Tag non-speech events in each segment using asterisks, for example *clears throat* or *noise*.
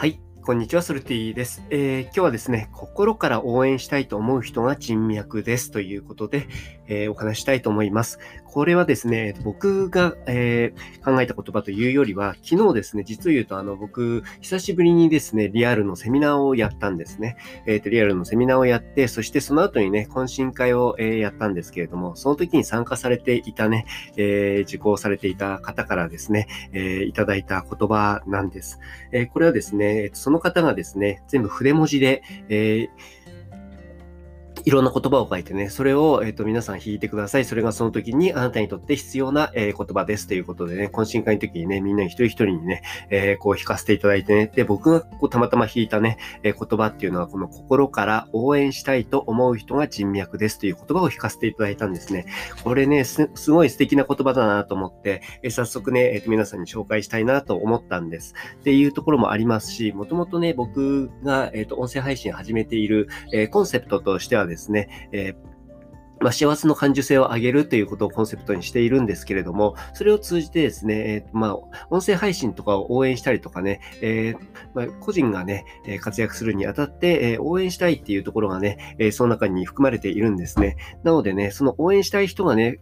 はい。こんにちは、ソルティです、えー、今日はですね、心から応援したいと思う人が人脈ですということで、えー、お話したいと思います。これはですね、僕が、えー、考えた言葉というよりは、昨日ですね、実を言うと、あの、僕、久しぶりにですね、リアルのセミナーをやったんですね。えっ、と、リアルのセミナーをやって、そしてその後にね、懇親会を、えやったんですけれども、その時に参加されていたね、え受講されていた方からですね、えいただいた言葉なんです。えこれはですね、その方がですね、全部筆文字で、えーいろんな言葉を書いてね、それを、えっ、ー、と、皆さん弾いてください。それがその時にあなたにとって必要な、えー、言葉ですということでね、懇親会の時にね、みんな一人一人にね、えー、こう弾かせていただいてね、で、僕がこうたまたま弾いたね、え言葉っていうのは、この心から応援したいと思う人が人脈ですという言葉を弾かせていただいたんですね。これね、す、すごい素敵な言葉だなと思って、え早速ね、えっ、と、皆さんに紹介したいなと思ったんです。っていうところもありますし、もともとね、僕が、えっ、と、音声配信始めている、えコンセプトとしてはですね、えまあ、幸せの感受性を上げるということをコンセプトにしているんですけれども、それを通じてですね、えー、まあ、音声配信とかを応援したりとかね、えー、まあ、個人がね、活躍するにあたって、えー、応援したいっていうところがね、えその中に含まれているんですね。なのでね、その応援したい人がね、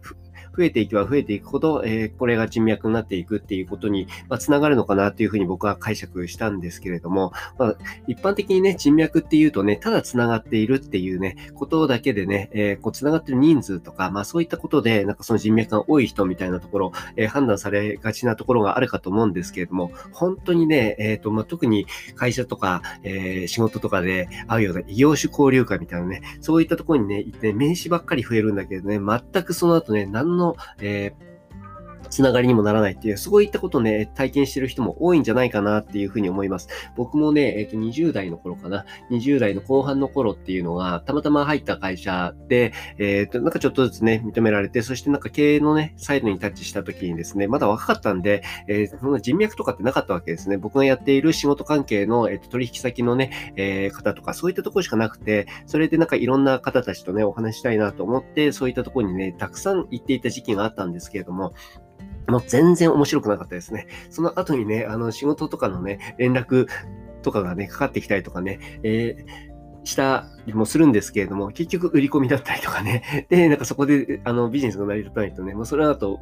増えていけば増えていくほど、えー、これが人脈になっていくっていうことに、まあ、つながるのかなっていうふうに僕は解釈したんですけれども、まあ、一般的にね、人脈っていうとね、ただつながっているっていうね、ことだけでね、えー、こう、つながってる人数とか、まあそういったことで、なんかその人脈が多い人みたいなところ、えー、判断されがちなところがあるかと思うんですけれども、本当にね、えっ、と、まあ特に会社とか、え、仕事とかで会うような異業種交流会みたいなね、そういったところにね、行って、名刺ばっかり増えるんだけどね、全くその後ね、何の、のえーつながりにもならないっていう、そういったことをね、体験してる人も多いんじゃないかなっていうふうに思います。僕もね、えっ、ー、と、20代の頃かな、20代の後半の頃っていうのが、たまたま入った会社で、えっ、ー、と、なんかちょっとずつね、認められて、そしてなんか経営のね、サイドにタッチした時にですね、まだ若かったんで、えー、そんな人脈とかってなかったわけですね。僕がやっている仕事関係の、えっ、と、取引先のね、えー、方とか、そういったところしかなくて、それでなんかいろんな方たちとね、お話したいなと思って、そういったところにね、たくさん行っていた時期があったんですけれども、もう全然面白くなかったですね。その後にね、あの仕事とかのね、連絡とかがね、かかってきたりとかね、えーしたりもするんですけれども、結局売り込みだったりとかね。*laughs* で、なんかそこで、あの、ビジネスが成り立たないとね、もうそれだと、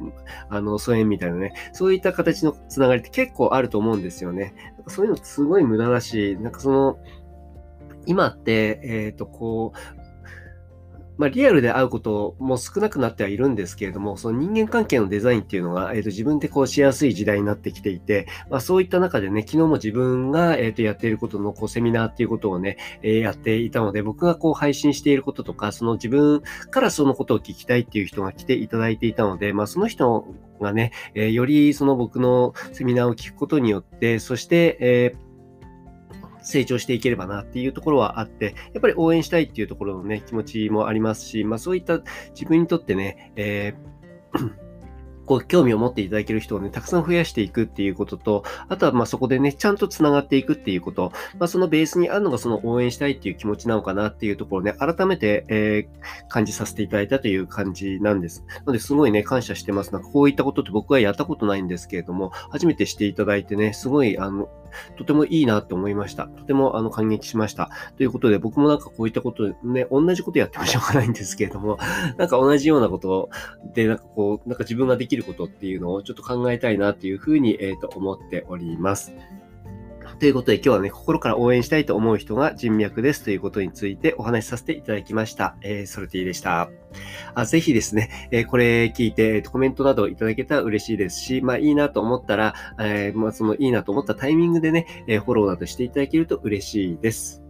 あの、疎遠みたいなね、そういった形のつながりって結構あると思うんですよね。なんかそういうのすごい無駄だし、なんかその、今って、えっ、ー、と、こう、まあ、リアルで会うことも少なくなってはいるんですけれども、その人間関係のデザインっていうのが、え、ー、と、自分でこうしやすい時代になってきていて、まあ、そういった中でね、昨日も自分が、え、ー、と、やっていることの、こう、セミナーっていうことをね、えー、やっていたので、僕がこう、配信していることとか、その自分からそのことを聞きたいっていう人が来ていただいていたので、まあ、その人がね、えー、よりその僕のセミナーを聞くことによって、そして、えー成長していければなっていうところはあって、やっぱり応援したいっていうところのね、気持ちもありますし、まあそういった自分にとってね、えー *clears throat* こう、興味を持っていただける人をね、たくさん増やしていくっていうことと、あとは、ま、そこでね、ちゃんと繋がっていくっていうこと、まあ、そのベースにあるのがその応援したいっていう気持ちなのかなっていうところをね、改めて、えー、感じさせていただいたという感じなんです。なので、すごいね、感謝してます。なんかこういったことって僕はやったことないんですけれども、初めてしていただいてね、すごい、あの、とてもいいなって思いました。とてもあの感激しました。ということで、僕もなんかこういったことね、同じことやってもしょうがないんですけれども、*laughs* なんか同じようなことで、なんかこう、なんか自分ができることっていうのをちょっと考えたいなっていうふうに、えっ、ー、と思っております。ということで今日はね、心から応援したいと思う人が人脈ですということについてお話しさせていただきました。えー、ソルティでした。あぜひですね、えー、これ聞いて、えーコメントなどいただけたら嬉しいですし、まあいいなと思ったら、えー、まあそのいいなと思ったタイミングでね、えフォローなどしていただけると嬉しいです。